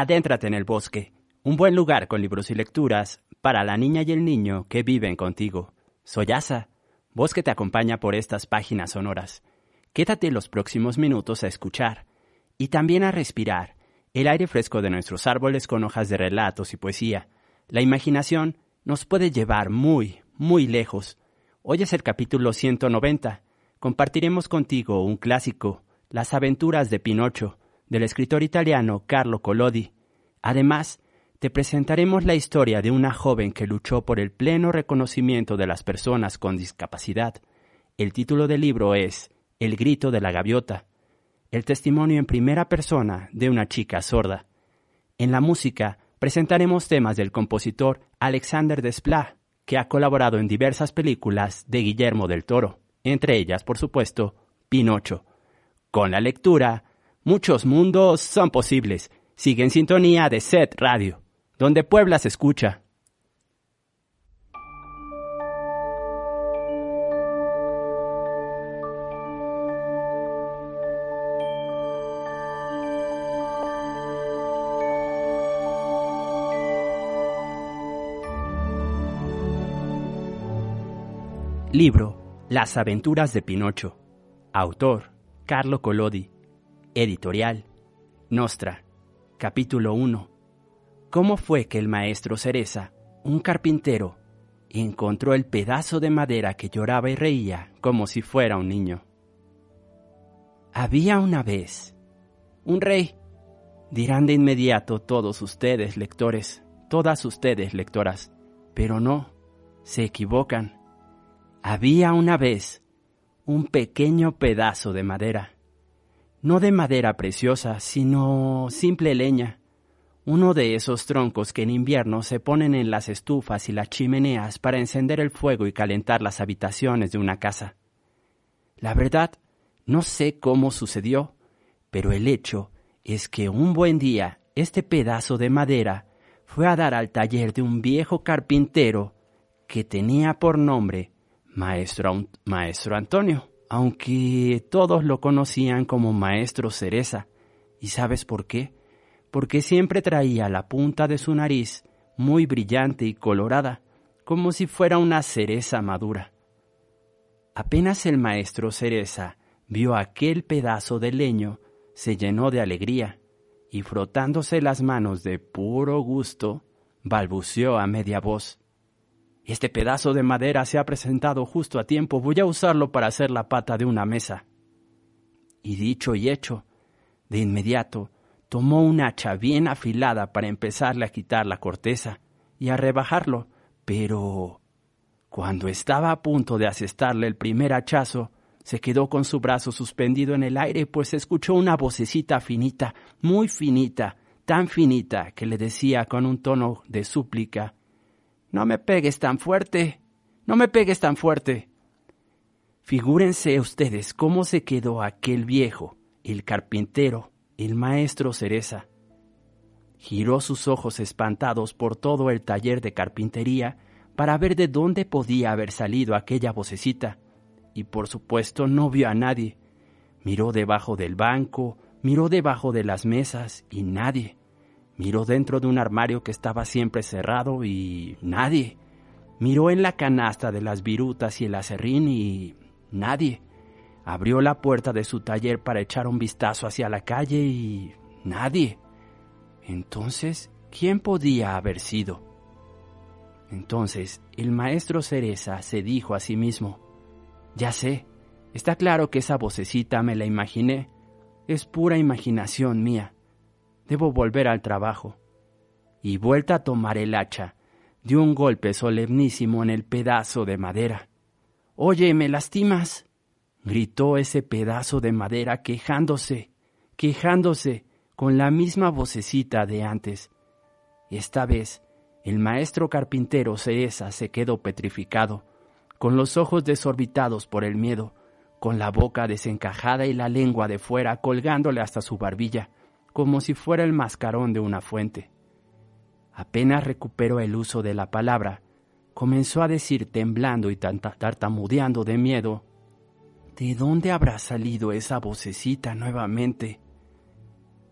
Adéntrate en el bosque, un buen lugar con libros y lecturas para la niña y el niño que viven contigo. Soy Asa, que te acompaña por estas páginas sonoras. Quédate los próximos minutos a escuchar y también a respirar el aire fresco de nuestros árboles con hojas de relatos y poesía. La imaginación nos puede llevar muy, muy lejos. Hoy es el capítulo 190. Compartiremos contigo un clásico, Las aventuras de Pinocho, del escritor italiano Carlo Collodi. Además, te presentaremos la historia de una joven que luchó por el pleno reconocimiento de las personas con discapacidad. El título del libro es El grito de la gaviota, el testimonio en primera persona de una chica sorda. En la música presentaremos temas del compositor Alexander Desplat, que ha colaborado en diversas películas de Guillermo del Toro, entre ellas, por supuesto, Pinocho. Con la lectura Muchos mundos son posibles. Sigue en sintonía de Set Radio, donde Puebla se escucha. Libro Las aventuras de Pinocho. Autor Carlo Collodi. Editorial. Nostra. Capítulo 1. ¿Cómo fue que el maestro Cereza, un carpintero, encontró el pedazo de madera que lloraba y reía como si fuera un niño? Había una vez un rey. Dirán de inmediato todos ustedes, lectores, todas ustedes, lectoras, pero no, se equivocan. Había una vez un pequeño pedazo de madera no de madera preciosa, sino simple leña, uno de esos troncos que en invierno se ponen en las estufas y las chimeneas para encender el fuego y calentar las habitaciones de una casa. La verdad, no sé cómo sucedió, pero el hecho es que un buen día este pedazo de madera fue a dar al taller de un viejo carpintero que tenía por nombre Maestro, Maestro Antonio aunque todos lo conocían como Maestro Cereza. ¿Y sabes por qué? Porque siempre traía la punta de su nariz muy brillante y colorada, como si fuera una cereza madura. Apenas el maestro Cereza vio aquel pedazo de leño, se llenó de alegría y frotándose las manos de puro gusto, balbuceó a media voz. Este pedazo de madera se ha presentado justo a tiempo, voy a usarlo para hacer la pata de una mesa. Y dicho y hecho, de inmediato tomó un hacha bien afilada para empezarle a quitar la corteza y a rebajarlo, pero cuando estaba a punto de asestarle el primer hachazo, se quedó con su brazo suspendido en el aire, pues escuchó una vocecita finita, muy finita, tan finita, que le decía con un tono de súplica No me pegues tan fuerte, no me pegues tan fuerte. Figúrense ustedes cómo se quedó aquel viejo, el carpintero, el maestro Cereza. Giró sus ojos espantados por todo el taller de carpintería para ver de dónde podía haber salido aquella vocecita y por supuesto no vio a nadie. Miró debajo del banco, miró debajo de las mesas y nadie. Miró dentro de un armario que estaba siempre cerrado y nadie. Miró en la canasta de las virutas y el acerrín y nadie. Abrió la puerta de su taller para echar un vistazo hacia la calle y nadie. Entonces, ¿quién podía haber sido? Entonces el maestro Cereza se dijo a sí mismo, ya sé, está claro que esa vocecita me la imaginé. Es pura imaginación mía. Debo volver al trabajo. Y vuelta a tomar el hacha, dio un golpe solemnísimo en el pedazo de madera. Oye, ¿me lastimas? gritó ese pedazo de madera quejándose, quejándose con la misma vocecita de antes. Esta vez el maestro carpintero Ceesa se quedó petrificado con los ojos desorbitados por el miedo, con la boca desencajada y la lengua de fuera colgándole hasta su barbilla, como si fuera el mascarón de una fuente. Apenas recuperó el uso de la palabra, comenzó a decir temblando y tartamudeando de miedo, ¿De dónde habrá salido esa vocecita nuevamente?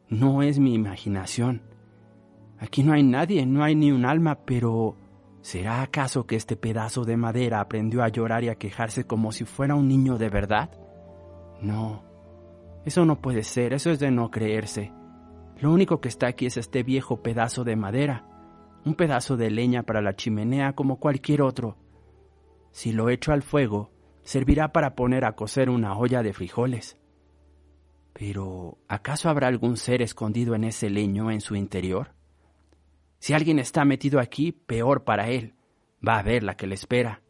No es mi imaginación. Aquí no hay nadie, no hay ni un alma, pero ¿Será acaso que este pedazo de madera aprendió a llorar y a quejarse como si fuera un niño de verdad? No, eso no puede ser, eso es de no creerse. Lo único que está aquí es este viejo pedazo de madera, un pedazo de leña para la chimenea como cualquier otro. Si lo echo al fuego, servirá para poner a cocer una olla de frijoles. Pero, ¿acaso habrá algún ser escondido en ese leño en su interior? Si alguien está metido aquí, peor para él. Va a ver la que le espera.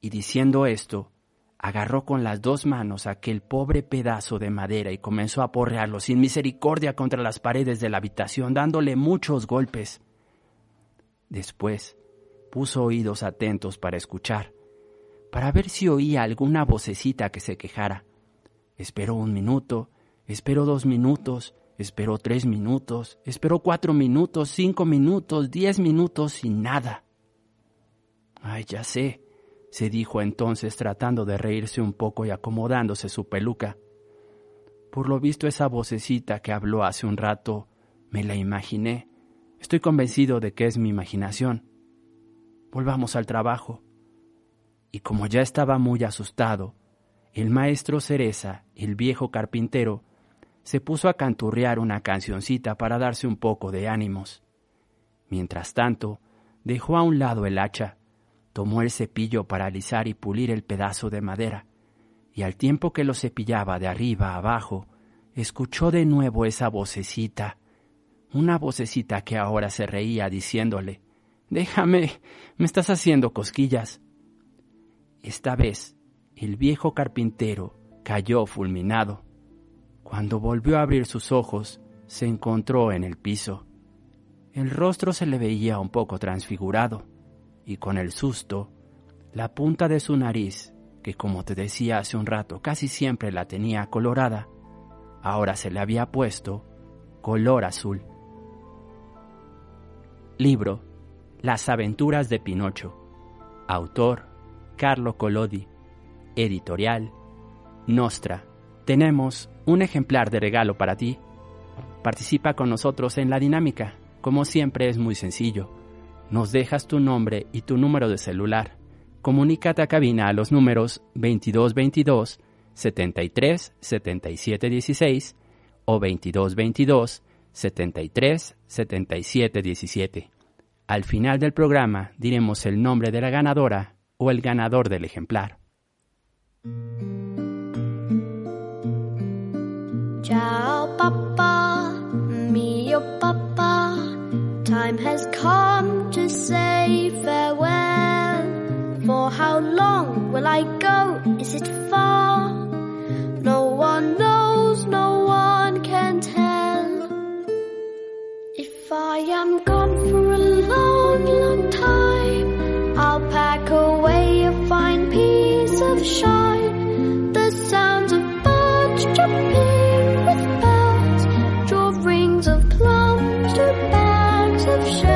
Y diciendo esto, agarró con las dos manos aquel pobre pedazo de madera y comenzó a porrearlo sin misericordia contra las paredes de la habitación, dándole muchos golpes. Después puso oídos atentos para escuchar, para ver si oía alguna vocecita que se quejara. Esperó un minuto, esperó dos minutos, Esperó tres minutos, esperó cuatro minutos, cinco minutos, diez minutos y nada. Ay, ya sé, se dijo entonces tratando de reírse un poco y acomodándose su peluca. Por lo visto esa vocecita que habló hace un rato, me la imaginé. Estoy convencido de que es mi imaginación. Volvamos al trabajo. Y como ya estaba muy asustado, el maestro Cereza, el viejo carpintero, se puso a canturrear una cancioncita para darse un poco de ánimos. Mientras tanto, dejó a un lado el hacha, tomó el cepillo para alisar y pulir el pedazo de madera, y al tiempo que lo cepillaba de arriba a abajo, escuchó de nuevo esa vocecita, una vocecita que ahora se reía diciéndole, Déjame, me estás haciendo cosquillas. Esta vez, el viejo carpintero cayó fulminado. Cuando volvió a abrir sus ojos, se encontró en el piso. El rostro se le veía un poco transfigurado, y con el susto, la punta de su nariz, que como te decía hace un rato casi siempre la tenía colorada, ahora se le había puesto color azul. Libro Las aventuras de Pinocho. Autor Carlo Collodi. Editorial Nostra. Tenemos un ejemplar de regalo para ti. Participa con nosotros en la dinámica. Como siempre es muy sencillo. Nos dejas tu nombre y tu número de celular. comunícate a cabina a los números 2222 73 77 16 o 2222 73 77 17. Al final del programa diremos el nombre de la ganadora o el ganador del ejemplar. Ciao, Papa, Time has come to say farewell. For how long will I go? Is it far? No one knows, no one can tell. If I am gone for a long, long time, I'll pack away a fine piece of shine. option.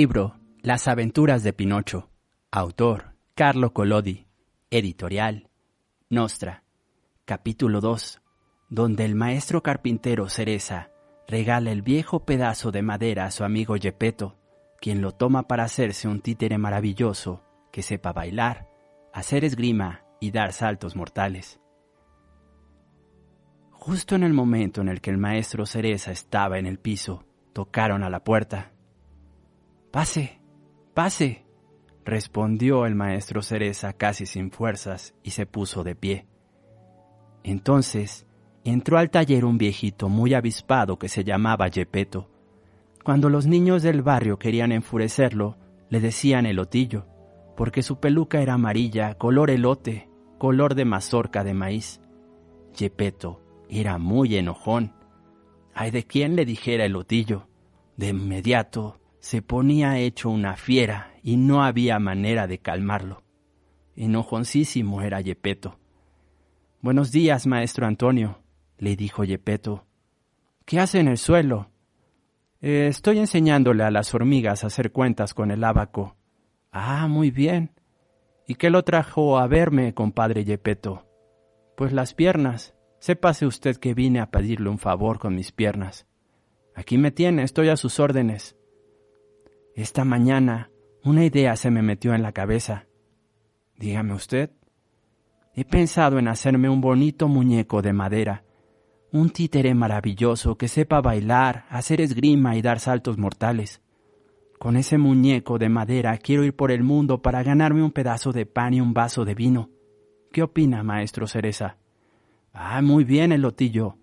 Libro Las aventuras de Pinocho. Autor Carlo Collodi. Editorial Nostra. Capítulo 2. Donde el maestro carpintero Cereza regala el viejo pedazo de madera a su amigo Gepetto, quien lo toma para hacerse un títere maravilloso que sepa bailar, hacer esgrima y dar saltos mortales. Justo en el momento en el que el maestro Cereza estaba en el piso, tocaron a la puerta. Pase, pase, respondió el maestro Cereza casi sin fuerzas y se puso de pie. Entonces entró al taller un viejito muy avispado que se llamaba Gepetto. Cuando los niños del barrio querían enfurecerlo, le decían elotillo, porque su peluca era amarilla, color elote, color de mazorca de maíz. Gepetto era muy enojón. Ay de quien le dijera elotillo. De inmediato se ponía hecho una fiera y no había manera de calmarlo. Enojoncísimo era Yepeto. Buenos días, maestro Antonio, le dijo Yepeto. ¿Qué hace en el suelo? "Eh, estoy enseñándole a las hormigas a hacer cuentas con el abaco. Ah, muy bien. ¿Y qué lo trajo a verme, compadre Yepeto? Pues las piernas. Sépase usted que vine a pedirle un favor con mis piernas. Aquí me tiene, estoy a sus órdenes. Esta mañana una idea se me metió en la cabeza. Dígame usted. He pensado en hacerme un bonito muñeco de madera, un títere maravilloso que sepa bailar, hacer esgrima y dar saltos mortales. Con ese muñeco de madera quiero ir por el mundo para ganarme un pedazo de pan y un vaso de vino. ¿Qué opina, maestro Cereza? Ah, muy bien, Elotillo.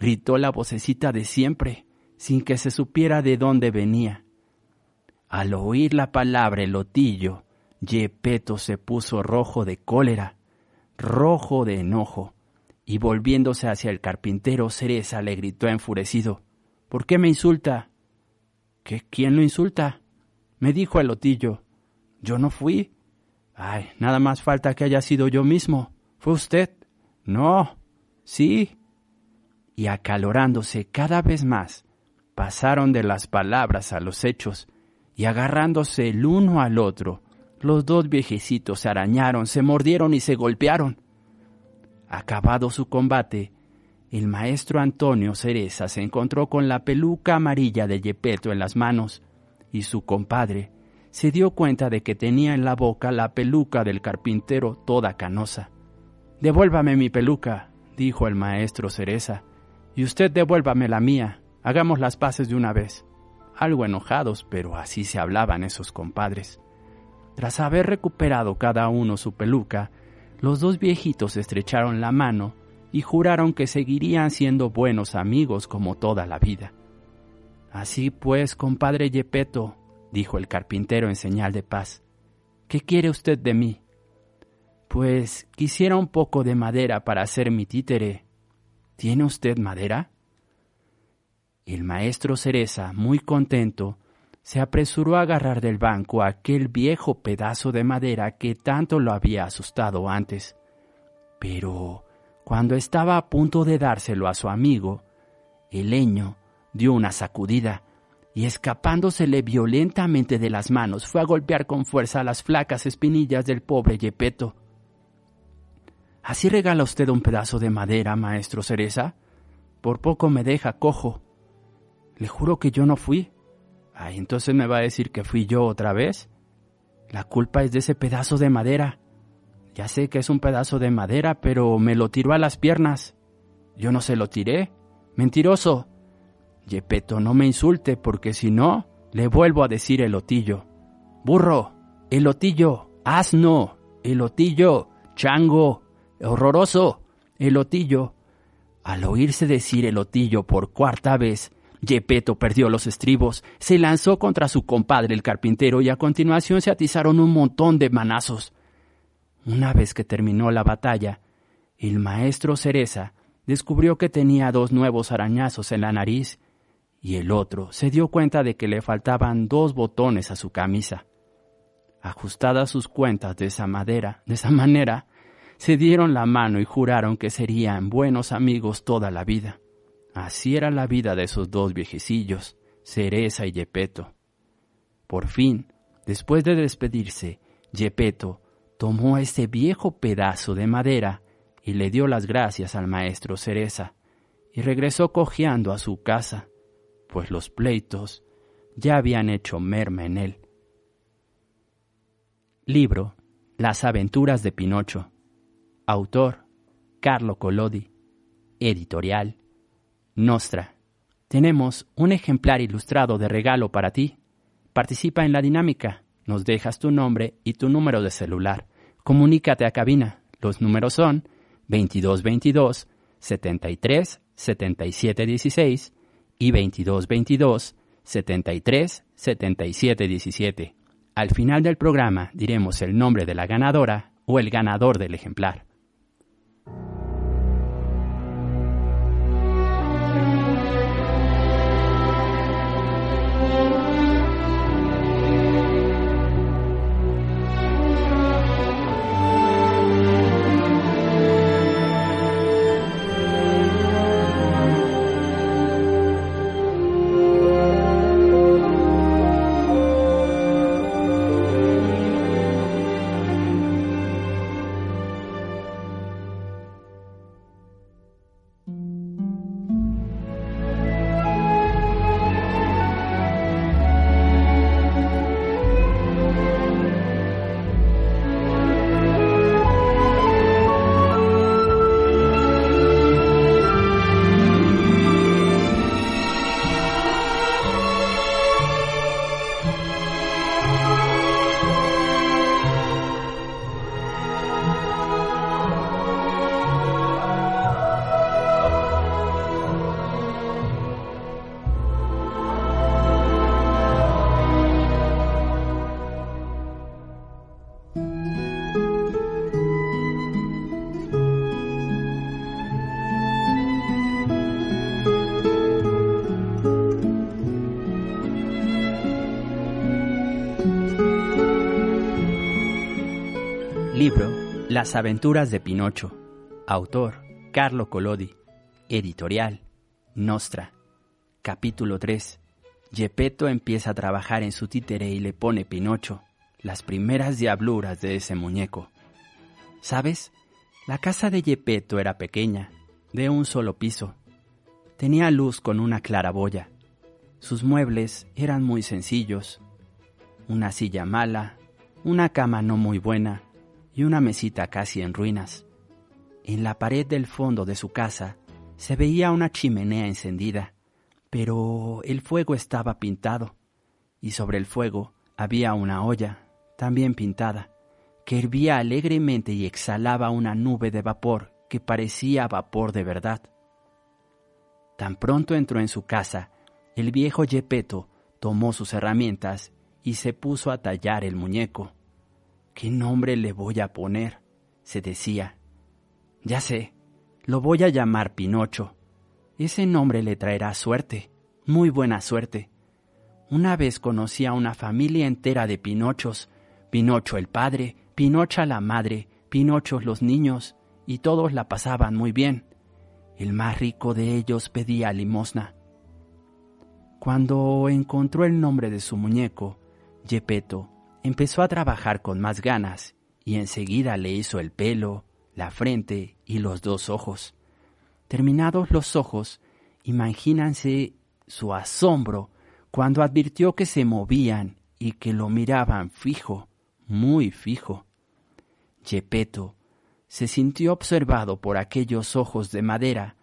Gritó la vocecita de siempre, sin que se supiera de dónde venía. Al oír la palabra elotillo, Yepeto se puso rojo de cólera, rojo de enojo, y volviéndose hacia el carpintero, Cereza le gritó enfurecido, ¿Por qué me insulta? ¿Qué? ¿Quién lo insulta? Me dijo Elotillo. Yo no fui. Ay, nada más falta que haya sido yo mismo. ¿Fue usted? No. Sí. Y acalorándose cada vez más, pasaron de las palabras a los hechos, y agarrándose el uno al otro, los dos viejecitos se arañaron, se mordieron y se golpearon. Acabado su combate, el maestro Antonio Cereza se encontró con la peluca amarilla de Yepeto en las manos, y su compadre se dio cuenta de que tenía en la boca la peluca del carpintero toda canosa. Devuélvame mi peluca, dijo el maestro Cereza, y usted devuélvame la mía. Hagamos las paces de una vez. Algo enojados, pero así se hablaban esos compadres. Tras haber recuperado cada uno su peluca, los dos viejitos estrecharon la mano y juraron que seguirían siendo buenos amigos como toda la vida. Así pues, compadre Yepeto, dijo el carpintero en señal de paz, ¿qué quiere usted de mí? Pues quisiera un poco de madera para hacer mi títere. ¿Tiene usted madera? El maestro Cereza, muy contento, se apresuró a agarrar del banco aquel viejo pedazo de madera que tanto lo había asustado antes. Pero cuando estaba a punto de dárselo a su amigo, el leño dio una sacudida y escapándosele violentamente de las manos fue a golpear con fuerza las flacas espinillas del pobre Yepeto. ¿Así regala usted un pedazo de madera, maestro Cereza? Por poco me deja cojo. Le juro que yo no fui. Ay, entonces me va a decir que fui yo otra vez. La culpa es de ese pedazo de madera. Ya sé que es un pedazo de madera, pero me lo tiró a las piernas. Yo no se lo tiré. Mentiroso. Yepeto, no me insulte, porque si no, le vuelvo a decir elotillo. Burro, elotillo, asno, elotillo, chango, horroroso, elotillo. Al oírse decir elotillo por cuarta vez, Yepeto perdió los estribos, se lanzó contra su compadre el carpintero y a continuación se atizaron un montón de manazos. Una vez que terminó la batalla, el maestro Cereza descubrió que tenía dos nuevos arañazos en la nariz y el otro se dio cuenta de que le faltaban dos botones a su camisa. Ajustadas sus cuentas de esa madera, de esa manera, se dieron la mano y juraron que serían buenos amigos toda la vida. Así era la vida de esos dos viejecillos, Cereza y Yepeto. Por fin, después de despedirse, Yepeto tomó ese viejo pedazo de madera y le dio las gracias al maestro Cereza, y regresó cojeando a su casa, pues los pleitos ya habían hecho merma en él. Libro Las aventuras de Pinocho. Autor Carlo Collodi. Editorial Nostra. Tenemos un ejemplar ilustrado de regalo para ti. Participa en la dinámica. Nos dejas tu nombre y tu número de celular. Comunícate a cabina. Los números son 2222 73 77 16 y 2222 73 77 17. Al final del programa diremos el nombre de la ganadora o el ganador del ejemplar. Las aventuras de Pinocho. Autor Carlo Collodi. Editorial Nostra. Capítulo 3. Gepetto empieza a trabajar en su títere y le pone Pinocho. Las primeras diabluras de ese muñeco. ¿Sabes? La casa de Gepetto era pequeña, de un solo piso. Tenía luz con una claraboya. Sus muebles eran muy sencillos. Una silla mala, una cama no muy buena y una mesita casi en ruinas. En la pared del fondo de su casa se veía una chimenea encendida, pero el fuego estaba pintado, y sobre el fuego había una olla, también pintada, que hervía alegremente y exhalaba una nube de vapor que parecía vapor de verdad. Tan pronto entró en su casa, el viejo Yepeto tomó sus herramientas y se puso a tallar el muñeco. ¿Qué nombre le voy a poner? se decía. Ya sé, lo voy a llamar Pinocho. Ese nombre le traerá suerte, muy buena suerte. Una vez conocí a una familia entera de Pinochos, Pinocho el padre, Pinocha la madre, Pinochos los niños, y todos la pasaban muy bien. El más rico de ellos pedía limosna. Cuando encontró el nombre de su muñeco, Gepetto empezó a trabajar con más ganas y enseguida le hizo el pelo, la frente y los dos ojos. Terminados los ojos, imagínanse su asombro cuando advirtió que se movían y que lo miraban fijo, muy fijo. Gepetto se sintió observado por aquellos ojos de madera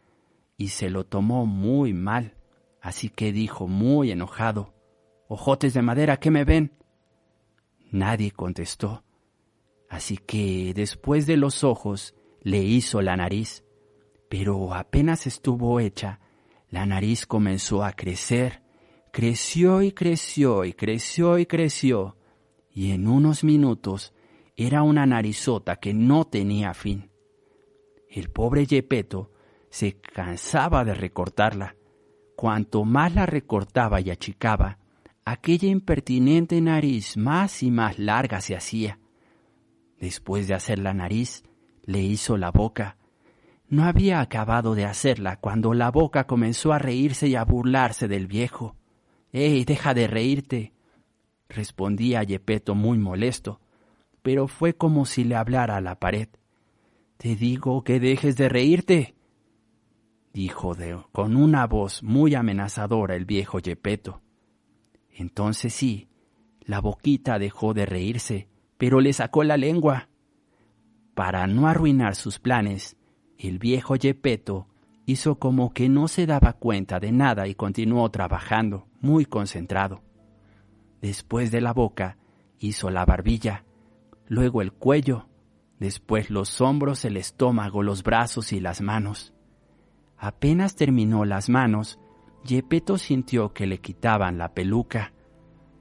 y se lo tomó muy mal, así que dijo muy enojado, Ojotes de madera, ¿qué me ven? Nadie contestó, así que después de los ojos le hizo la nariz, pero apenas estuvo hecha, la nariz comenzó a crecer, creció y creció y creció y creció, y en unos minutos era una narizota que no tenía fin. El pobre Yepeto se cansaba de recortarla. Cuanto más la recortaba y achicaba, aquella impertinente nariz más y más larga se hacía. Después de hacer la nariz, le hizo la boca. No había acabado de hacerla cuando la boca comenzó a reírse y a burlarse del viejo. ¡Ey, deja de reírte! respondía Yepeto muy molesto pero fue como si le hablara a la pared. Te digo que dejes de reírte, dijo con una voz muy amenazadora el viejo Yepeto. Entonces sí, la boquita dejó de reírse, pero le sacó la lengua. Para no arruinar sus planes, el viejo Yepeto hizo como que no se daba cuenta de nada y continuó trabajando, muy concentrado. Después de la boca, hizo la barbilla, luego el cuello, después los hombros, el estómago, los brazos y las manos. Apenas terminó las manos, Yepeto sintió que le quitaban la peluca.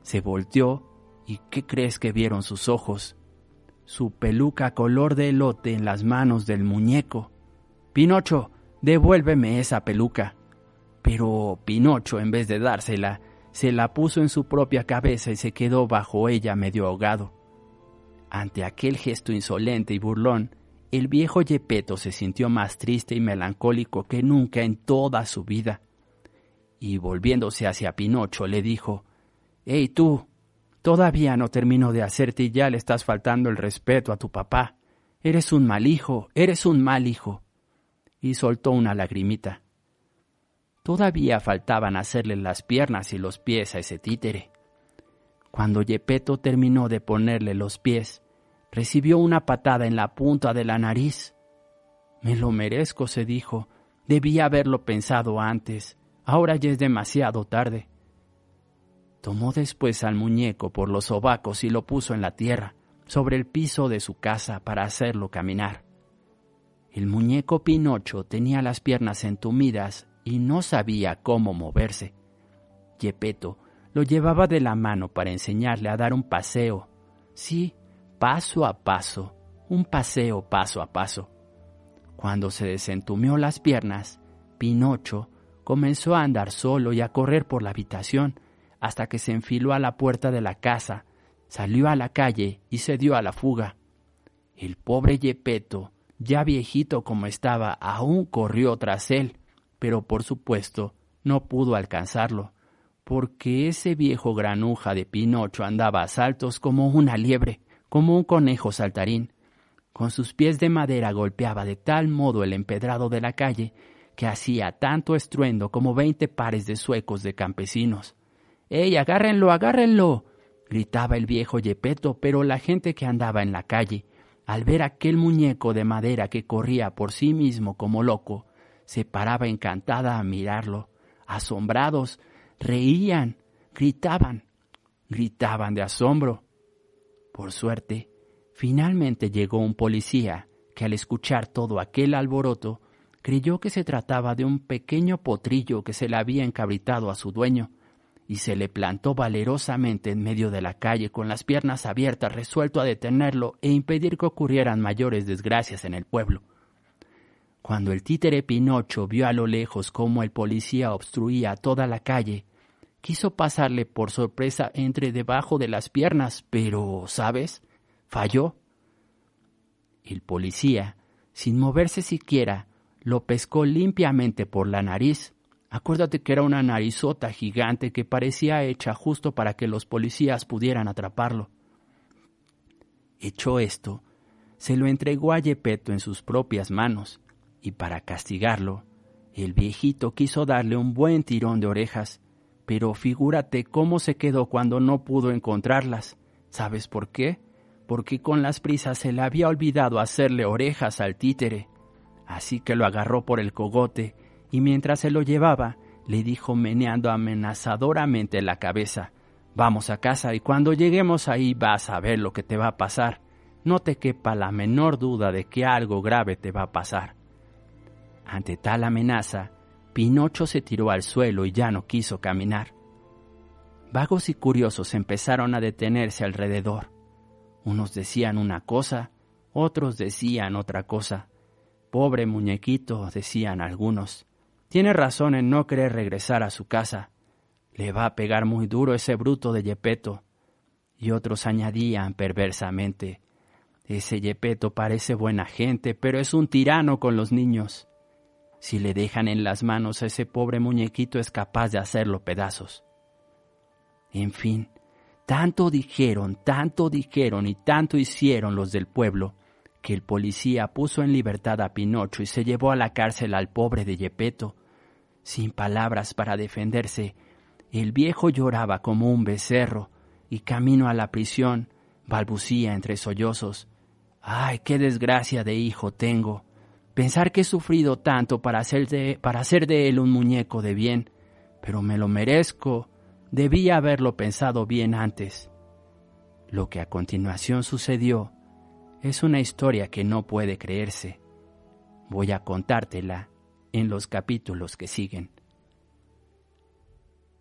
Se volteó y ¿qué crees que vieron sus ojos? Su peluca color de elote en las manos del muñeco. Pinocho, devuélveme esa peluca. Pero Pinocho, en vez de dársela, se la puso en su propia cabeza y se quedó bajo ella medio ahogado. Ante aquel gesto insolente y burlón, el viejo Yepeto se sintió más triste y melancólico que nunca en toda su vida. Y volviéndose hacia Pinocho le dijo, ¡Ey tú! Todavía no termino de hacerte y ya le estás faltando el respeto a tu papá. Eres un mal hijo, eres un mal hijo. Y soltó una lagrimita. Todavía faltaban hacerle las piernas y los pies a ese títere. Cuando Yepeto terminó de ponerle los pies, recibió una patada en la punta de la nariz. Me lo merezco, se dijo. Debía haberlo pensado antes. Ahora ya es demasiado tarde. Tomó después al muñeco por los sobacos y lo puso en la tierra, sobre el piso de su casa, para hacerlo caminar. El muñeco Pinocho tenía las piernas entumidas y no sabía cómo moverse. Yepeto lo llevaba de la mano para enseñarle a dar un paseo. Sí, paso a paso, un paseo paso a paso. Cuando se desentumió las piernas, Pinocho comenzó a andar solo y a correr por la habitación hasta que se enfiló a la puerta de la casa, salió a la calle y se dio a la fuga. El pobre Yepeto, ya viejito como estaba, aún corrió tras él, pero por supuesto no pudo alcanzarlo, porque ese viejo granuja de Pinocho andaba a saltos como una liebre, como un conejo saltarín. Con sus pies de madera golpeaba de tal modo el empedrado de la calle que hacía tanto estruendo como veinte pares de suecos de campesinos. ¡Ey, agárrenlo, agárrenlo! gritaba el viejo Yepeto, pero la gente que andaba en la calle, al ver aquel muñeco de madera que corría por sí mismo como loco, se paraba encantada a mirarlo. Asombrados, reían, gritaban, gritaban de asombro. Por suerte, finalmente llegó un policía que al escuchar todo aquel alboroto creyó que se trataba de un pequeño potrillo que se le había encabritado a su dueño, y se le plantó valerosamente en medio de la calle con las piernas abiertas, resuelto a detenerlo e impedir que ocurrieran mayores desgracias en el pueblo. Cuando el títere Pinocho vio a lo lejos cómo el policía obstruía toda la calle, quiso pasarle por sorpresa entre debajo de las piernas, pero, ¿sabes? falló. El policía, sin moverse siquiera, lo pescó limpiamente por la nariz. Acuérdate que era una narizota gigante que parecía hecha justo para que los policías pudieran atraparlo. Hecho esto, se lo entregó a Yepeto en sus propias manos, y para castigarlo, el viejito quiso darle un buen tirón de orejas, pero figúrate cómo se quedó cuando no pudo encontrarlas. ¿Sabes por qué? Porque con las prisas se le había olvidado hacerle orejas al títere. Así que lo agarró por el cogote y mientras se lo llevaba, le dijo meneando amenazadoramente la cabeza, Vamos a casa y cuando lleguemos ahí vas a ver lo que te va a pasar. No te quepa la menor duda de que algo grave te va a pasar. Ante tal amenaza, Pinocho se tiró al suelo y ya no quiso caminar. Vagos y curiosos empezaron a detenerse alrededor. Unos decían una cosa, otros decían otra cosa. Pobre muñequito, decían algunos. Tiene razón en no querer regresar a su casa. Le va a pegar muy duro ese bruto de Yepeto. Y otros añadían perversamente, ese Yepeto parece buena gente, pero es un tirano con los niños. Si le dejan en las manos a ese pobre muñequito es capaz de hacerlo pedazos. En fin, tanto dijeron, tanto dijeron y tanto hicieron los del pueblo, que el policía puso en libertad a Pinocho y se llevó a la cárcel al pobre de Yepeto. Sin palabras para defenderse, el viejo lloraba como un becerro y camino a la prisión balbucía entre sollozos. ¡Ay, qué desgracia de hijo tengo! Pensar que he sufrido tanto para hacer, de, para hacer de él un muñeco de bien, pero me lo merezco. Debía haberlo pensado bien antes. Lo que a continuación sucedió es una historia que no puede creerse. Voy a contártela en los capítulos que siguen.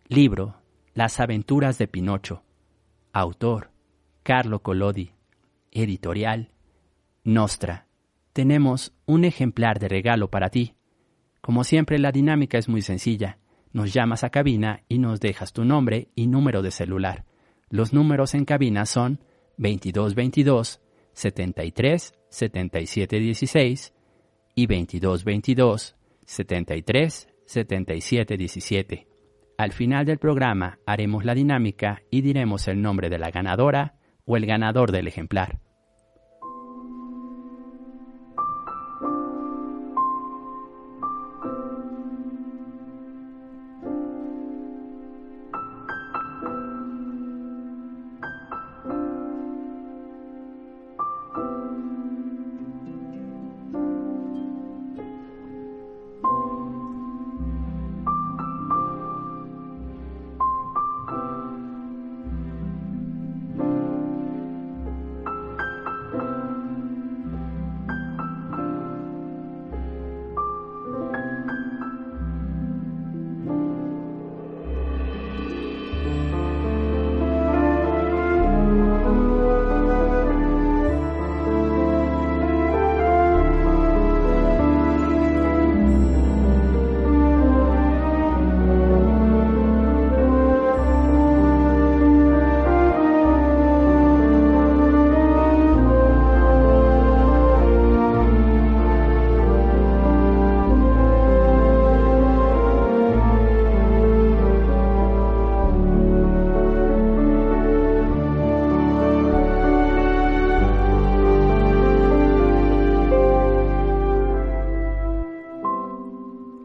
Libro Las aventuras de Pinocho. Autor Carlo Collodi. Editorial Nostra tenemos un ejemplar de regalo para ti. Como siempre, la dinámica es muy sencilla. Nos llamas a cabina y nos dejas tu nombre y número de celular. Los números en cabina son 2222 73 77 16 y 2222 73 77 17. Al final del programa haremos la dinámica y diremos el nombre de la ganadora o el ganador del ejemplar.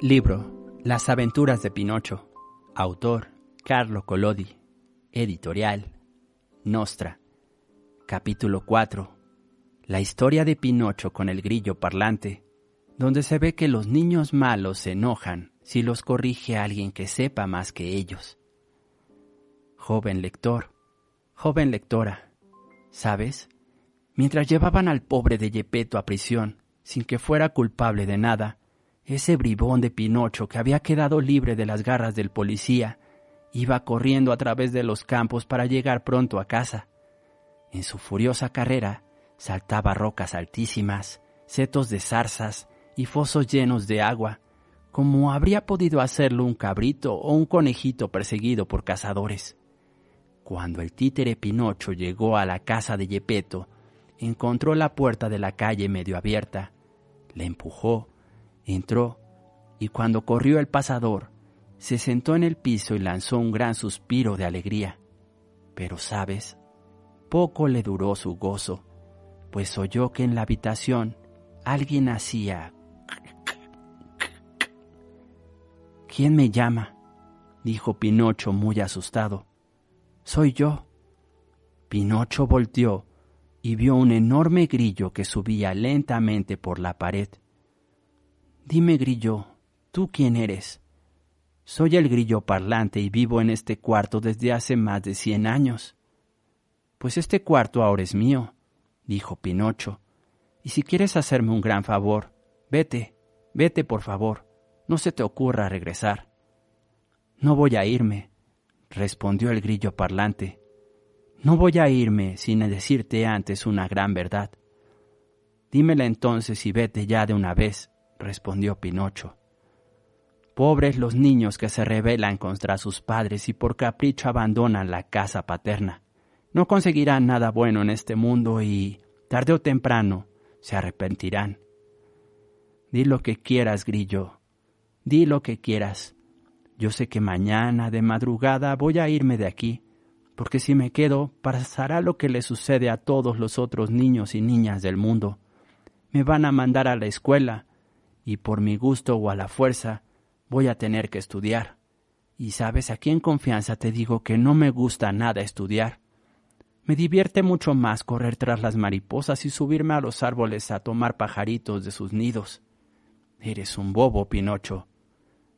Libro Las aventuras de Pinocho. Autor Carlo Collodi. Editorial Nostra. Capítulo 4. La historia de Pinocho con el grillo parlante, donde se ve que los niños malos se enojan si los corrige alguien que sepa más que ellos. Joven lector, joven lectora, ¿sabes? Mientras llevaban al pobre de Yepeto a prisión, sin que fuera culpable de nada, ese bribón de Pinocho que había quedado libre de las garras del policía iba corriendo a través de los campos para llegar pronto a casa. En su furiosa carrera saltaba rocas altísimas, setos de zarzas y fosos llenos de agua, como habría podido hacerlo un cabrito o un conejito perseguido por cazadores. Cuando el títere Pinocho llegó a la casa de Yepeto, encontró la puerta de la calle medio abierta, le empujó Entró y cuando corrió el pasador, se sentó en el piso y lanzó un gran suspiro de alegría. Pero, ¿sabes? Poco le duró su gozo, pues oyó que en la habitación alguien hacía... ¿Quién me llama? dijo Pinocho muy asustado. Soy yo. Pinocho volteó y vio un enorme grillo que subía lentamente por la pared. Dime, grillo, ¿tú quién eres? Soy el grillo parlante y vivo en este cuarto desde hace más de cien años. Pues este cuarto ahora es mío, dijo Pinocho, y si quieres hacerme un gran favor, vete, vete por favor, no se te ocurra regresar. No voy a irme, respondió el grillo parlante. No voy a irme sin decirte antes una gran verdad. Dímela entonces y vete ya de una vez, respondió Pinocho. Pobres los niños que se rebelan contra sus padres y por capricho abandonan la casa paterna. No conseguirán nada bueno en este mundo y, tarde o temprano, se arrepentirán. Di lo que quieras, grillo. Di lo que quieras. Yo sé que mañana de madrugada voy a irme de aquí, porque si me quedo pasará lo que le sucede a todos los otros niños y niñas del mundo. Me van a mandar a la escuela, y por mi gusto o a la fuerza voy a tener que estudiar. Y sabes, aquí en confianza te digo que no me gusta nada estudiar. Me divierte mucho más correr tras las mariposas y subirme a los árboles a tomar pajaritos de sus nidos. Eres un bobo, Pinocho.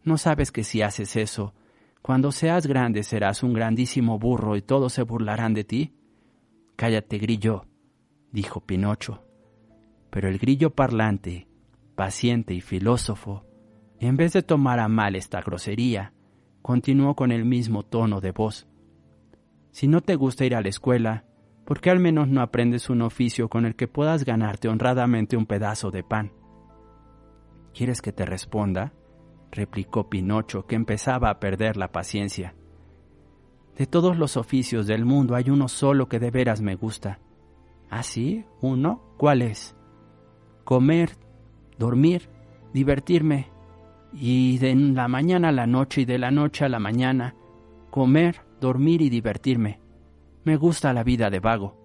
¿No sabes que si haces eso, cuando seas grande serás un grandísimo burro y todos se burlarán de ti? Cállate, grillo, dijo Pinocho. Pero el grillo parlante, paciente y filósofo, en vez de tomar a mal esta grosería, continuó con el mismo tono de voz. Si no te gusta ir a la escuela, ¿por qué al menos no aprendes un oficio con el que puedas ganarte honradamente un pedazo de pan? ¿Quieres que te responda? replicó Pinocho, que empezaba a perder la paciencia. De todos los oficios del mundo hay uno solo que de veras me gusta. ¿Ah, sí? ¿Uno? ¿Cuál es? Comer dormir, divertirme, y de la mañana a la noche y de la noche a la mañana, comer, dormir y divertirme. Me gusta la vida de vago.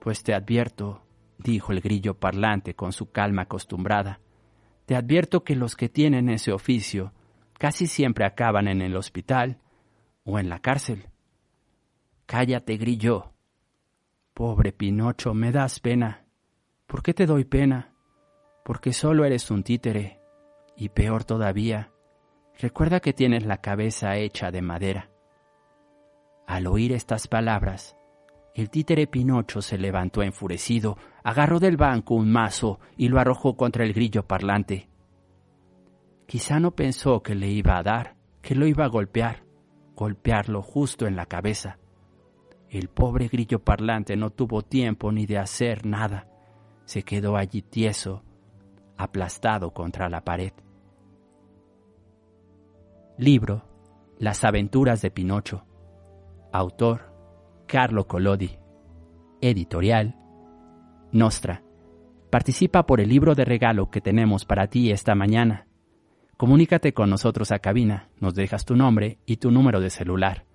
Pues te advierto, dijo el grillo parlante con su calma acostumbrada, te advierto que los que tienen ese oficio casi siempre acaban en el hospital o en la cárcel. Cállate, grillo. Pobre Pinocho, me das pena. ¿Por qué te doy pena? Porque solo eres un títere, y peor todavía, recuerda que tienes la cabeza hecha de madera. Al oír estas palabras, el títere Pinocho se levantó enfurecido, agarró del banco un mazo y lo arrojó contra el grillo parlante. Quizá no pensó que le iba a dar, que lo iba a golpear, golpearlo justo en la cabeza. El pobre grillo parlante no tuvo tiempo ni de hacer nada. Se quedó allí tieso, aplastado contra la pared. Libro Las aventuras de Pinocho. Autor Carlo Collodi. Editorial Nostra. Participa por el libro de regalo que tenemos para ti esta mañana. Comunícate con nosotros a cabina, nos dejas tu nombre y tu número de celular.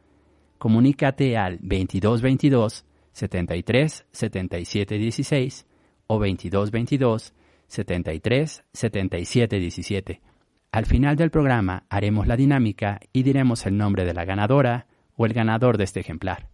Comunícate al 2222 73 77 16 o 2222 73 77 17. Al final del programa haremos la dinámica y diremos el nombre de la ganadora o el ganador de este ejemplar.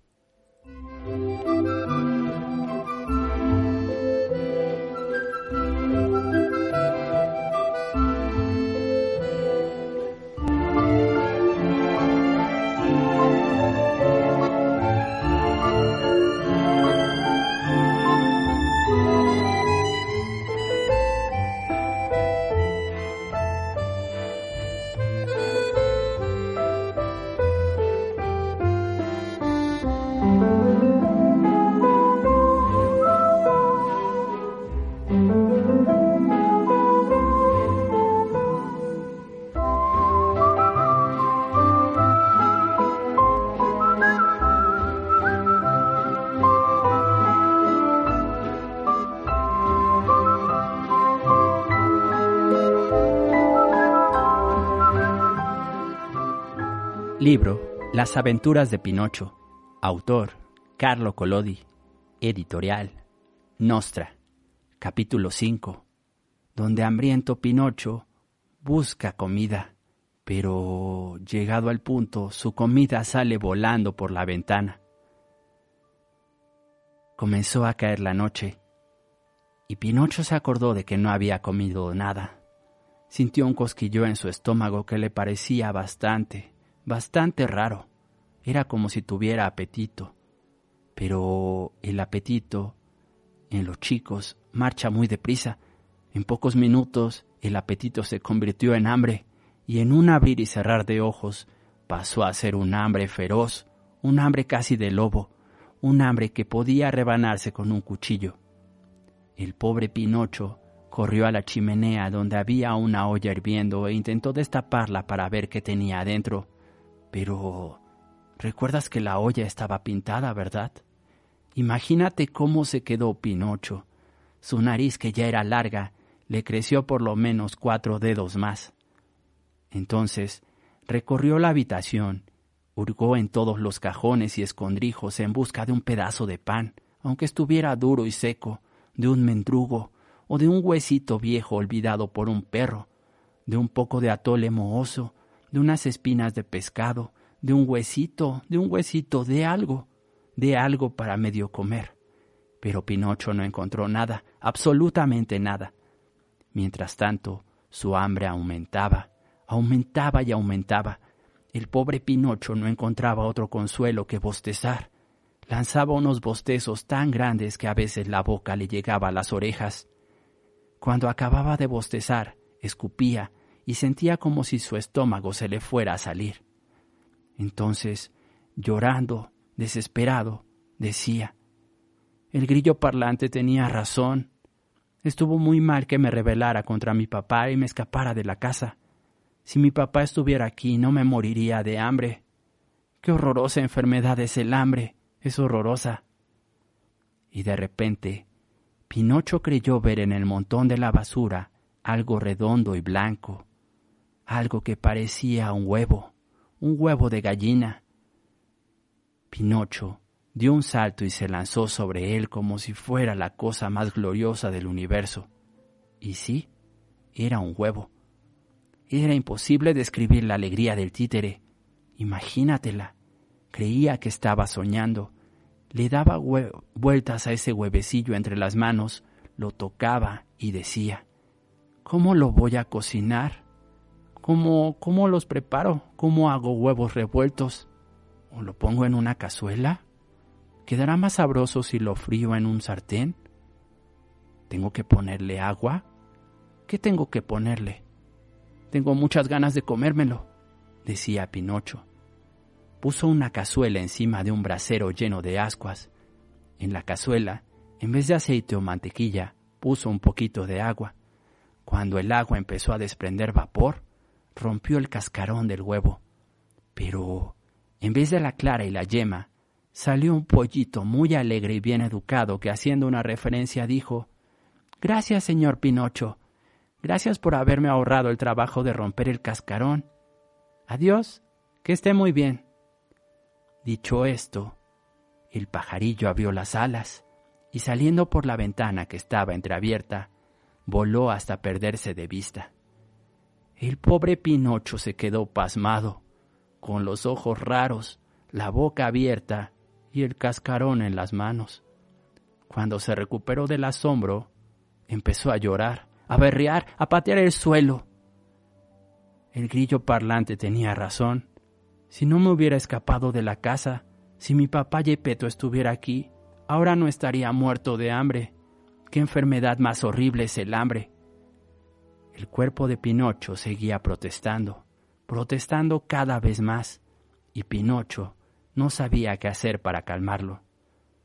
Libro Las aventuras de Pinocho. Autor Carlo Collodi. Editorial Nostra. Capítulo 5. Donde hambriento Pinocho busca comida, pero llegado al punto su comida sale volando por la ventana. Comenzó a caer la noche y Pinocho se acordó de que no había comido nada. Sintió un cosquillo en su estómago que le parecía bastante bastante raro. Era como si tuviera apetito. Pero el apetito en los chicos marcha muy deprisa. En pocos minutos el apetito se convirtió en hambre y en un abrir y cerrar de ojos pasó a ser un hambre feroz, un hambre casi de lobo, un hambre que podía rebanarse con un cuchillo. El pobre Pinocho corrió a la chimenea donde había una olla hirviendo e intentó destaparla para ver qué tenía adentro. Pero... ¿Recuerdas que la olla estaba pintada, verdad? Imagínate cómo se quedó Pinocho. Su nariz, que ya era larga, le creció por lo menos cuatro dedos más. Entonces recorrió la habitación, hurgó en todos los cajones y escondrijos en busca de un pedazo de pan, aunque estuviera duro y seco, de un mendrugo o de un huesito viejo olvidado por un perro, de un poco de atole mohoso de unas espinas de pescado, de un huesito, de un huesito, de algo, de algo para medio comer. Pero Pinocho no encontró nada, absolutamente nada. Mientras tanto, su hambre aumentaba, aumentaba y aumentaba. El pobre Pinocho no encontraba otro consuelo que bostezar. Lanzaba unos bostezos tan grandes que a veces la boca le llegaba a las orejas. Cuando acababa de bostezar, escupía y sentía como si su estómago se le fuera a salir. Entonces, llorando, desesperado, decía, el grillo parlante tenía razón. Estuvo muy mal que me rebelara contra mi papá y me escapara de la casa. Si mi papá estuviera aquí no me moriría de hambre. Qué horrorosa enfermedad es el hambre, es horrorosa. Y de repente, Pinocho creyó ver en el montón de la basura algo redondo y blanco, algo que parecía un huevo, un huevo de gallina. Pinocho dio un salto y se lanzó sobre él como si fuera la cosa más gloriosa del universo. Y sí, era un huevo. Era imposible describir la alegría del títere. Imagínatela. Creía que estaba soñando. Le daba vueltas a ese huevecillo entre las manos, lo tocaba y decía, ¿Cómo lo voy a cocinar? ¿Cómo, ¿Cómo los preparo? ¿Cómo hago huevos revueltos? ¿O lo pongo en una cazuela? ¿Quedará más sabroso si lo frío en un sartén? ¿Tengo que ponerle agua? ¿Qué tengo que ponerle? Tengo muchas ganas de comérmelo, decía Pinocho. Puso una cazuela encima de un brasero lleno de ascuas. En la cazuela, en vez de aceite o mantequilla, puso un poquito de agua. Cuando el agua empezó a desprender vapor, rompió el cascarón del huevo, pero en vez de la clara y la yema, salió un pollito muy alegre y bien educado que haciendo una referencia dijo Gracias, señor Pinocho. Gracias por haberme ahorrado el trabajo de romper el cascarón. Adiós. Que esté muy bien. Dicho esto, el pajarillo abrió las alas y saliendo por la ventana que estaba entreabierta, voló hasta perderse de vista. El pobre Pinocho se quedó pasmado, con los ojos raros, la boca abierta y el cascarón en las manos. Cuando se recuperó del asombro, empezó a llorar, a berrear, a patear el suelo. El grillo parlante tenía razón. Si no me hubiera escapado de la casa, si mi papá Yepeto estuviera aquí, ahora no estaría muerto de hambre. ¿Qué enfermedad más horrible es el hambre? El cuerpo de Pinocho seguía protestando, protestando cada vez más, y Pinocho no sabía qué hacer para calmarlo.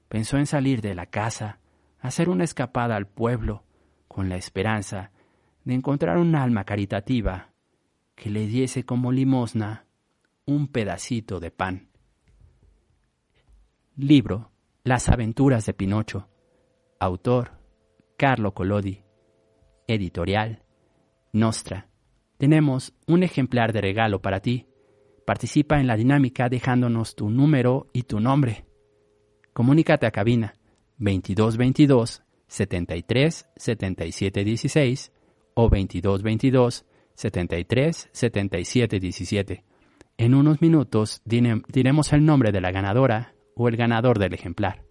Pensó en salir de la casa, hacer una escapada al pueblo, con la esperanza de encontrar un alma caritativa que le diese como limosna un pedacito de pan. Libro Las aventuras de Pinocho. Autor Carlo Collodi. Editorial Nostra. Tenemos un ejemplar de regalo para ti. Participa en la dinámica dejándonos tu número y tu nombre. Comunícate a cabina 2222 73 77 16 o 2222 73 77 17. En unos minutos diremos el nombre de la ganadora o el ganador del ejemplar.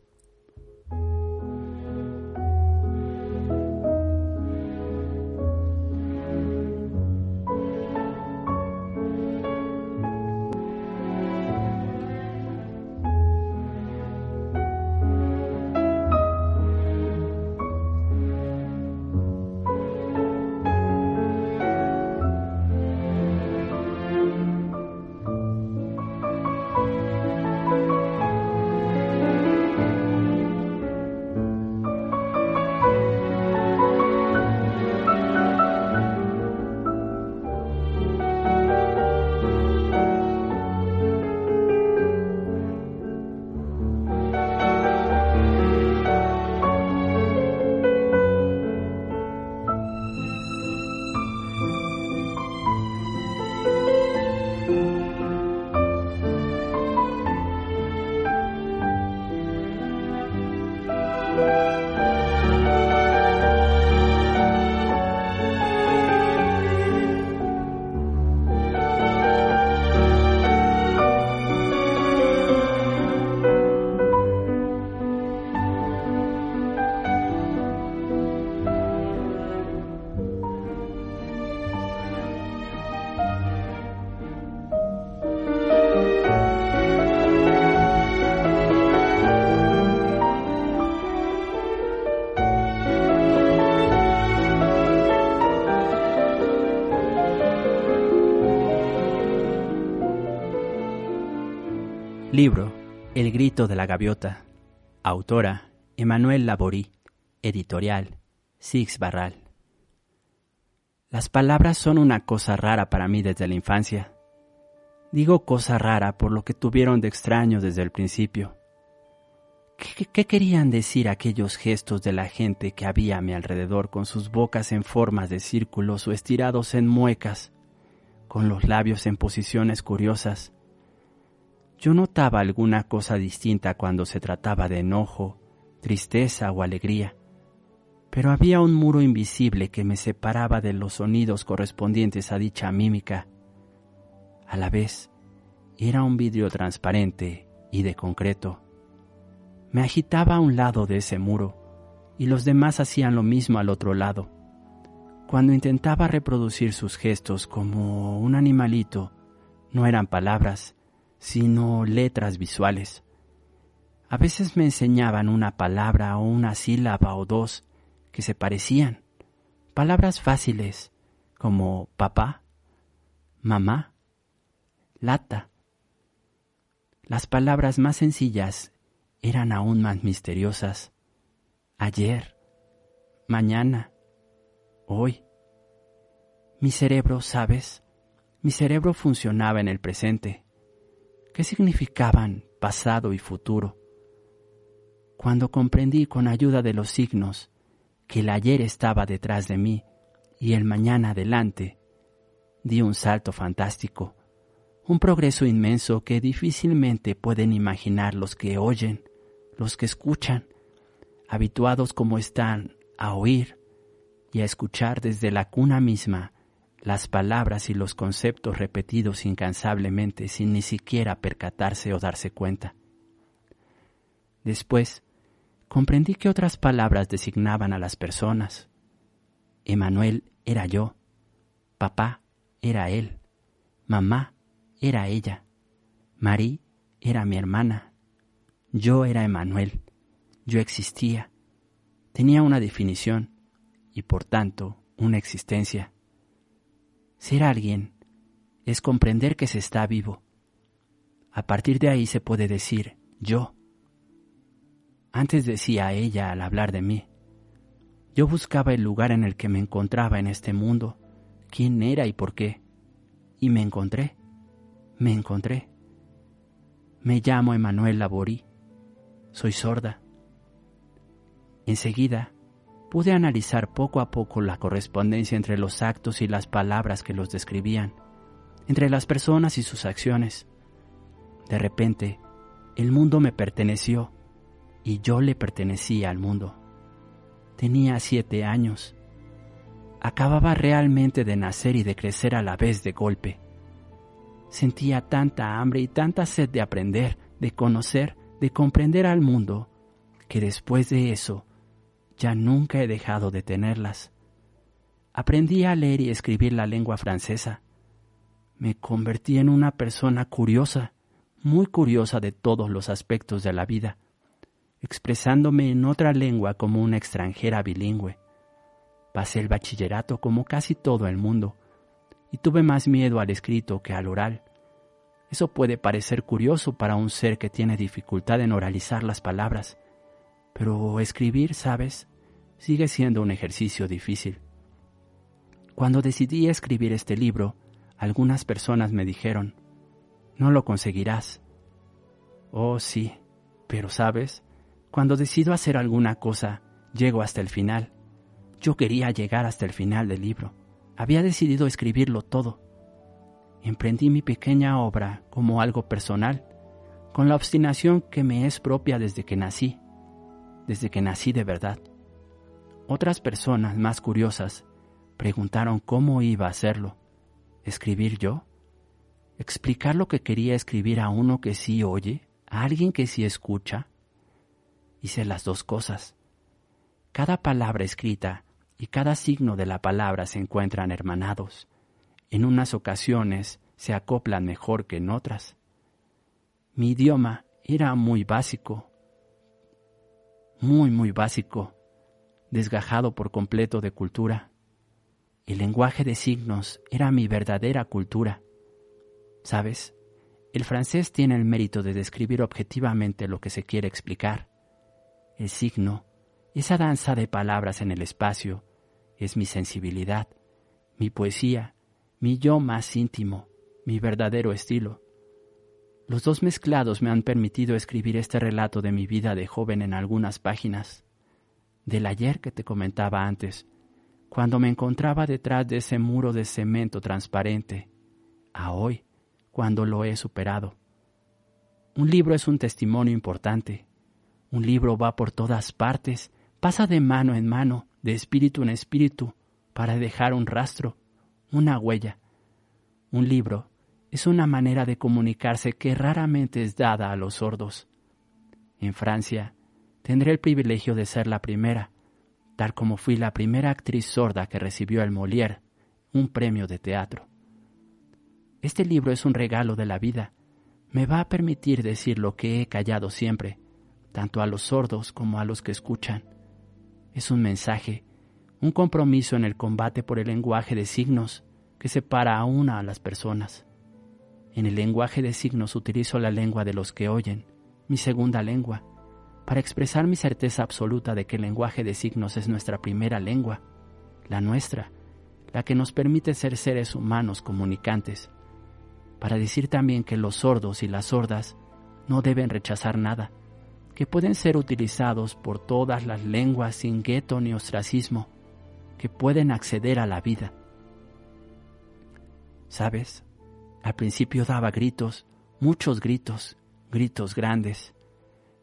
Libro El grito de la gaviota. Autora Emanuel Laborí. Editorial Six Barral. Las palabras son una cosa rara para mí desde la infancia. Digo cosa rara por lo que tuvieron de extraño desde el principio. ¿Qué, ¿Qué, querían decir aquellos gestos de la gente que había a mi alrededor con sus bocas en formas de círculos o estirados en muecas, con los labios en posiciones curiosas? Yo notaba alguna cosa distinta cuando se trataba de enojo, tristeza o alegría, pero había un muro invisible que me separaba de los sonidos correspondientes a dicha mímica. A la vez, era un vidrio transparente y de concreto. Me agitaba a un lado de ese muro y los demás hacían lo mismo al otro lado. Cuando intentaba reproducir sus gestos como un animalito, no eran palabras, sino letras visuales. A veces me enseñaban una palabra o una sílaba o dos que se parecían, palabras fáciles como papá, mamá, lata. Las palabras más sencillas eran aún más misteriosas. Ayer, mañana, hoy. Mi cerebro, ¿sabes? Mi cerebro funcionaba en el presente qué significaban pasado y futuro. Cuando comprendí con ayuda de los signos que el ayer estaba detrás de mí y el mañana adelante, di un salto fantástico, un progreso inmenso que difícilmente pueden imaginar los que oyen, los que escuchan, habituados como están a oír y a escuchar desde la cuna misma las palabras y los conceptos repetidos incansablemente sin ni siquiera percatarse o darse cuenta. Después, comprendí que otras palabras designaban a las personas. Emanuel era yo, papá era él, mamá era ella, Marí era mi hermana, yo era Emanuel, yo existía, tenía una definición y por tanto una existencia. Ser alguien es comprender que se está vivo. A partir de ahí se puede decir yo. Antes decía ella al hablar de mí. Yo buscaba el lugar en el que me encontraba en este mundo, quién era y por qué. Y me encontré, me encontré. Me llamo Emanuel Laborí, soy sorda. Enseguida pude analizar poco a poco la correspondencia entre los actos y las palabras que los describían, entre las personas y sus acciones. De repente, el mundo me perteneció y yo le pertenecía al mundo. Tenía siete años. Acababa realmente de nacer y de crecer a la vez de golpe. Sentía tanta hambre y tanta sed de aprender, de conocer, de comprender al mundo, que después de eso ya nunca he dejado de tenerlas. Aprendí a leer y escribir la lengua francesa. Me convertí en una persona curiosa, muy curiosa de todos los aspectos de la vida, expresándome en otra lengua como una extranjera bilingüe. Pasé el bachillerato como casi todo el mundo, y tuve más miedo al escrito que al oral. Eso puede parecer curioso para un ser que tiene dificultad en oralizar las palabras, pero escribir, sabes, sigue siendo un ejercicio difícil. Cuando decidí escribir este libro, algunas personas me dijeron, no lo conseguirás. Oh, sí, pero sabes, cuando decido hacer alguna cosa, llego hasta el final. Yo quería llegar hasta el final del libro. Había decidido escribirlo todo. Emprendí mi pequeña obra como algo personal, con la obstinación que me es propia desde que nací desde que nací de verdad. Otras personas más curiosas preguntaron cómo iba a hacerlo. ¿Escribir yo? ¿Explicar lo que quería escribir a uno que sí oye? ¿A alguien que sí escucha? Hice las dos cosas. Cada palabra escrita y cada signo de la palabra se encuentran hermanados. En unas ocasiones se acoplan mejor que en otras. Mi idioma era muy básico, muy, muy básico, desgajado por completo de cultura. El lenguaje de signos era mi verdadera cultura. ¿Sabes? El francés tiene el mérito de describir objetivamente lo que se quiere explicar. El signo, esa danza de palabras en el espacio, es mi sensibilidad, mi poesía, mi yo más íntimo, mi verdadero estilo. Los dos mezclados me han permitido escribir este relato de mi vida de joven en algunas páginas. Del ayer que te comentaba antes, cuando me encontraba detrás de ese muro de cemento transparente, a hoy, cuando lo he superado. Un libro es un testimonio importante. Un libro va por todas partes, pasa de mano en mano, de espíritu en espíritu, para dejar un rastro, una huella. Un libro es una manera de comunicarse que raramente es dada a los sordos. En Francia, tendré el privilegio de ser la primera, tal como fui la primera actriz sorda que recibió el Molière, un premio de teatro. Este libro es un regalo de la vida. Me va a permitir decir lo que he callado siempre, tanto a los sordos como a los que escuchan. Es un mensaje, un compromiso en el combate por el lenguaje de signos que separa a una a las personas. En el lenguaje de signos utilizo la lengua de los que oyen, mi segunda lengua, para expresar mi certeza absoluta de que el lenguaje de signos es nuestra primera lengua, la nuestra, la que nos permite ser seres humanos comunicantes, para decir también que los sordos y las sordas no deben rechazar nada, que pueden ser utilizados por todas las lenguas sin gueto ni ostracismo, que pueden acceder a la vida. ¿Sabes? Al principio daba gritos, muchos gritos, gritos grandes,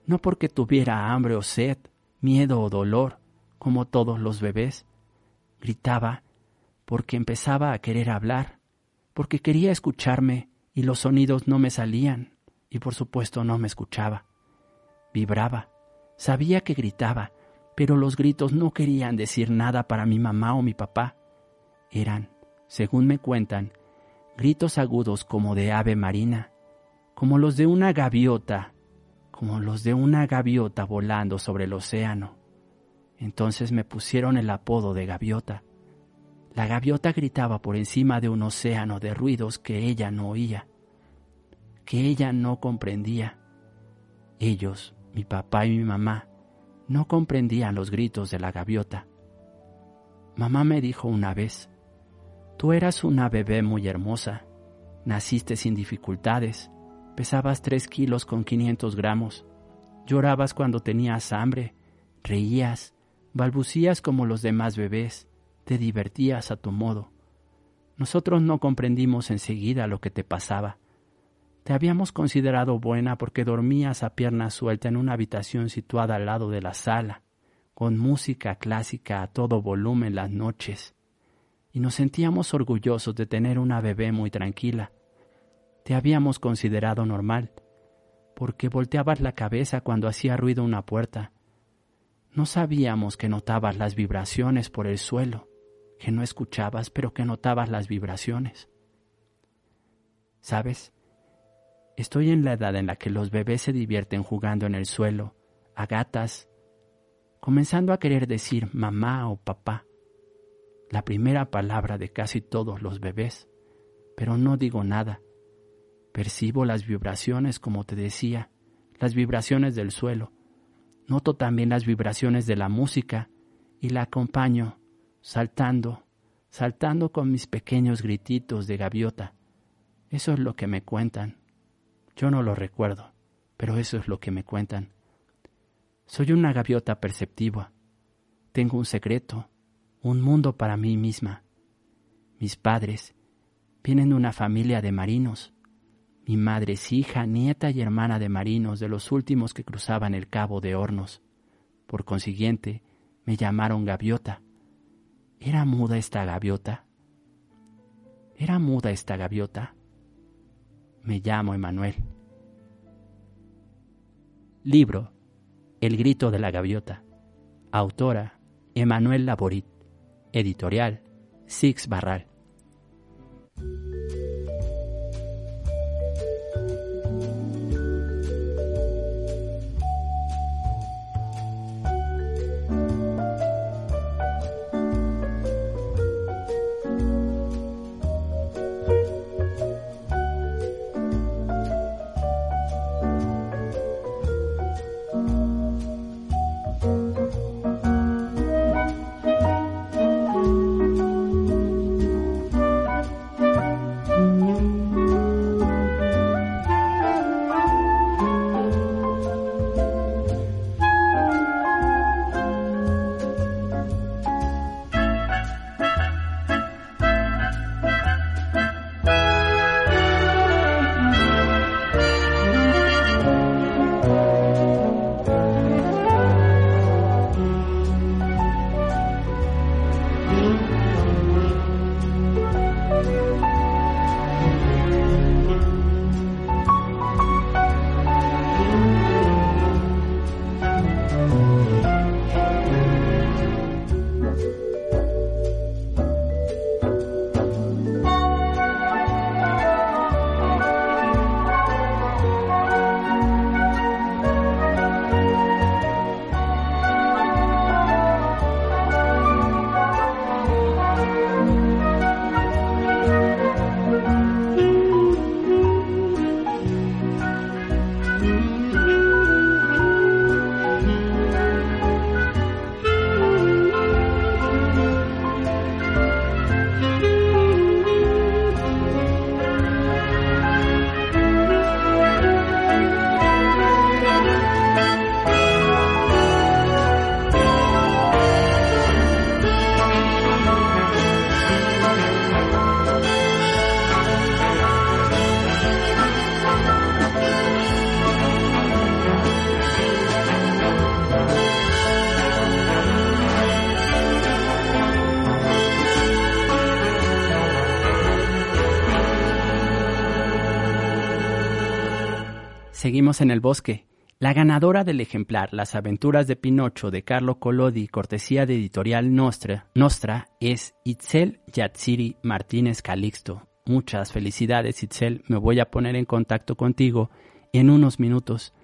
no porque tuviera hambre o sed, miedo o dolor, como todos los bebés. Gritaba porque empezaba a querer hablar, porque quería escucharme y los sonidos no me salían y por supuesto no me escuchaba. Vibraba, sabía que gritaba, pero los gritos no querían decir nada para mi mamá o mi papá. Eran, según me cuentan, gritos agudos como de ave marina, como los de una gaviota, como los de una gaviota volando sobre el océano. Entonces me pusieron el apodo de gaviota. La gaviota gritaba por encima de un océano de ruidos que ella no oía, que ella no comprendía. Ellos, mi papá y mi mamá, no comprendían los gritos de la gaviota. Mamá me dijo una vez, tú eras una bebé muy hermosa, naciste sin dificultades, pesabas tres kilos con 500 gramos, llorabas cuando tenías hambre, reías, balbucías como los demás bebés, te divertías a tu modo. Nosotros no comprendimos enseguida lo que te pasaba. Te habíamos considerado buena porque dormías a pierna suelta en una habitación situada al lado de la sala, con música clásica a todo volumen las noches, y nos sentíamos orgullosos de tener una bebé muy tranquila. Te habíamos considerado normal, porque volteabas la cabeza cuando hacía ruido una puerta. No sabíamos que notabas las vibraciones por el suelo, que no escuchabas, pero que notabas las vibraciones. ¿Sabes? Estoy en la edad en la que los bebés se divierten jugando en el suelo, a gatas, comenzando a querer decir mamá o papá, la primera palabra de casi todos los bebés, pero no digo nada. Percibo las vibraciones, como te decía, las vibraciones del suelo. Noto también las vibraciones de la música y la acompaño, saltando, saltando con mis pequeños grititos de gaviota. Eso es lo que me cuentan. Yo no lo recuerdo, pero eso es lo que me cuentan. Soy una gaviota perceptiva. Tengo un secreto, un mundo para mí misma. Mis padres vienen de una familia de marinos. Mi madre es hija, nieta y hermana de marinos de los últimos que cruzaban el Cabo de Hornos. Por consiguiente, me llamaron gaviota. ¿Era muda esta gaviota? ¿Era muda esta gaviota? Me llamo Emanuel. Libro El grito de la gaviota. Autora Emanuel Laborit. Editorial Six Barral. En el bosque. La ganadora del ejemplar Las aventuras de Pinocho de Carlo Collodi, cortesía de editorial Nostra, Nostra es Itzel Yatsiri Martínez Calixto. Muchas felicidades Itzel, me voy a poner en contacto contigo en unos minutos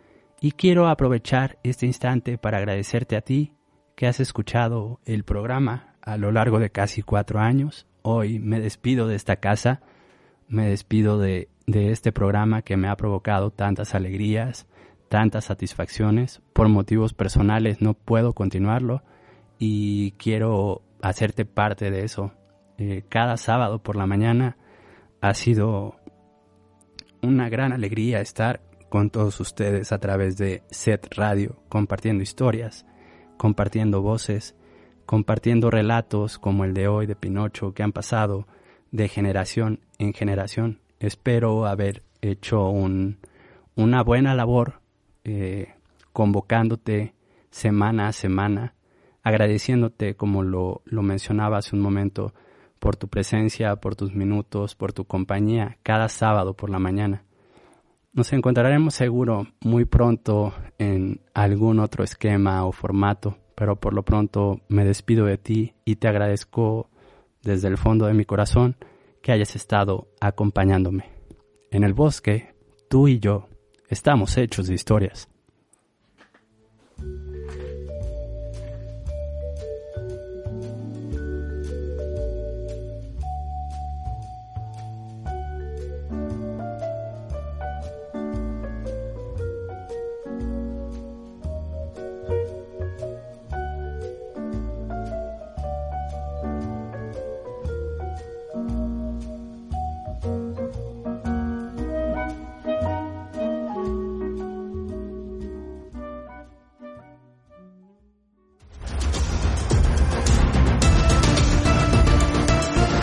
y quiero aprovechar este instante para agradecerte a ti que has escuchado el programa a lo largo de casi cuatro años. Hoy me despido de esta casa, me despido de, de este programa que me ha provocado tantas alegrías, tantas satisfacciones. Por motivos personales no puedo continuarlo y quiero hacerte parte de eso. Eh, cada sábado por la mañana ha sido una gran alegría estar con todos ustedes a través de Set Radio, compartiendo historias, compartiendo voces, compartiendo relatos como el de hoy de Pinocho que han pasado de generación en generación. Espero haber hecho un, una buena labor eh, convocándote semana a semana, agradeciéndote, como lo, lo mencionaba hace un momento, por tu presencia, por tus minutos, por tu compañía, cada sábado por la mañana. Nos encontraremos seguro muy pronto en algún otro esquema o formato, pero por lo pronto me despido de ti y te agradezco desde el fondo de mi corazón que hayas estado acompañándome. En el bosque, tú y yo Estamos hechos de historias.